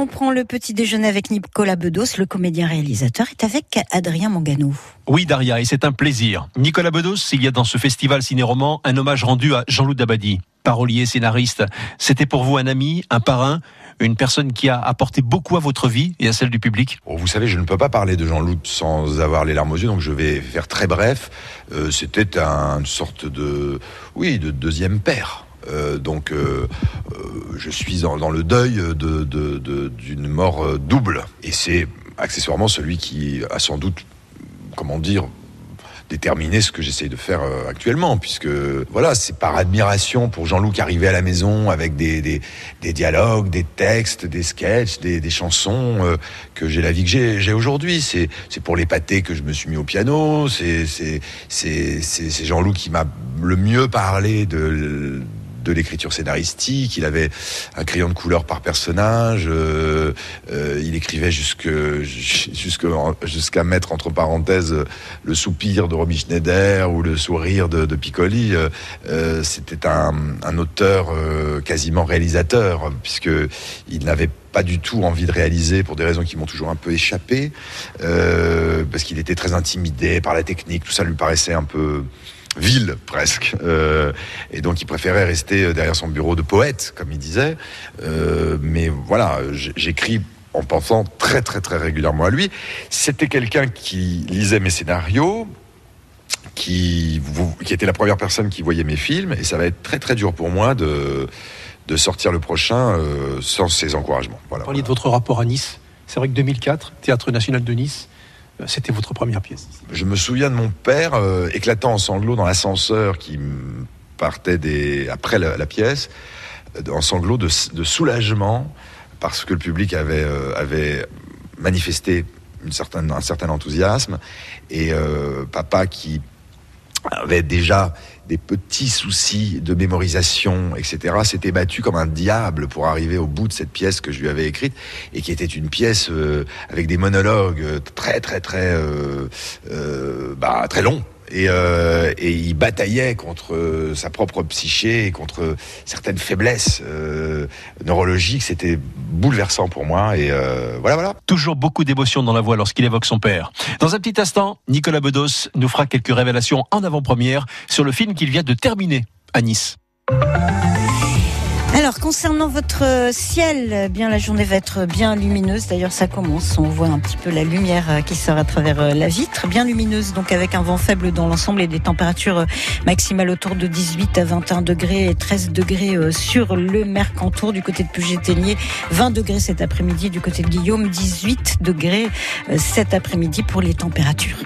On prend le petit déjeuner avec Nicolas Bedos, le comédien réalisateur, est avec Adrien Mangano. Oui, Daria, et c'est un plaisir. Nicolas Bedos, il y a dans ce festival ciné-roman un hommage rendu à Jean-Loup Dabadi, parolier, scénariste. C'était pour vous un ami, un parrain, une personne qui a apporté beaucoup à votre vie et à celle du public? Oh, Vous savez, je ne peux pas parler de Jean-Loup sans avoir les larmes aux yeux, donc je vais faire très bref. Euh, c'était une sorte de, oui, de deuxième père. Euh, donc, euh, euh, je suis dans, le deuil d'une mort double. Et c'est accessoirement celui qui a sans doute, comment dire, déterminé ce que j'essaye de faire actuellement, puisque voilà, c'est par admiration pour Jean-Loup qui arrivait à la maison avec des, dialogues, des textes, des sketchs, des, chansons, que j'ai la vie que j'ai aujourd'hui. C'est pour l'épater que je me suis mis au piano, c'est Jean-Loup qui m'a le mieux parlé de de l'écriture scénaristique. Il avait un crayon de couleur par personnage. Euh, euh, il écrivait jusqu'à mettre entre parenthèses le soupir de Romy Schneider ou le sourire de, Piccoli. Euh, c'était un, un, auteur quasiment réalisateur puisque il n'avait pas du tout envie de réaliser pour des raisons qui m'ont toujours un peu échappé, parce qu'il était très intimidé par la technique, tout ça lui paraissait un peu ville presque. Euh, et donc il préférait rester euh, derrière son bureau de poète, comme il disait. Euh, mais voilà, j'écris en pensant très très très régulièrement à lui. C'était quelqu'un qui lisait mes scénarios, qui, qui était la première personne qui voyait mes films, et ça va être très très dur pour moi de, de sortir le prochain sans ses encouragements. Voilà, Vous parliez de votre rapport à Nice. C'est vrai que 2004, Théâtre National de Nice, c'était votre première pièce. Je me souviens de mon père euh, éclatant en sanglots dans l'ascenseur qui partait après la, pièce, euh, en sanglots de, soulagement parce que le public avait, euh, manifesté un certain enthousiasme et papa qui avait déjà des petits soucis de mémorisation, etc., s'était battu comme un diable pour arriver au bout de cette pièce que je lui avais écrite et qui était une pièce euh, avec des monologues très très très euh, euh, bah, très longs euh, et, il bataillait contre sa propre psyché et contre certaines faiblesses euh, neurologiques. C'était bouleversant pour moi. Et euh, voilà, voilà. Toujours beaucoup d'émotion dans la voix lorsqu'il évoque son père. Dans un petit instant, Nicolas Bedos nous fera quelques révélations en avant-première sur le film qu'il vient de terminer à Nice. Alors, concernant votre ciel, eh bien la journée va être bien lumineuse. D'ailleurs, ça commence. On voit un petit peu la lumière euh, qui sort à travers euh, la vitre. Bien lumineuse, donc avec un vent faible dans l'ensemble et des températures euh, maximales autour de 18 à 21 degrés et 13 degrés sur le Mercantour du côté de Puget-Ténier. 20 degrés cet après-midi du côté de Guillaume. 18 degrés cet après-midi pour les températures.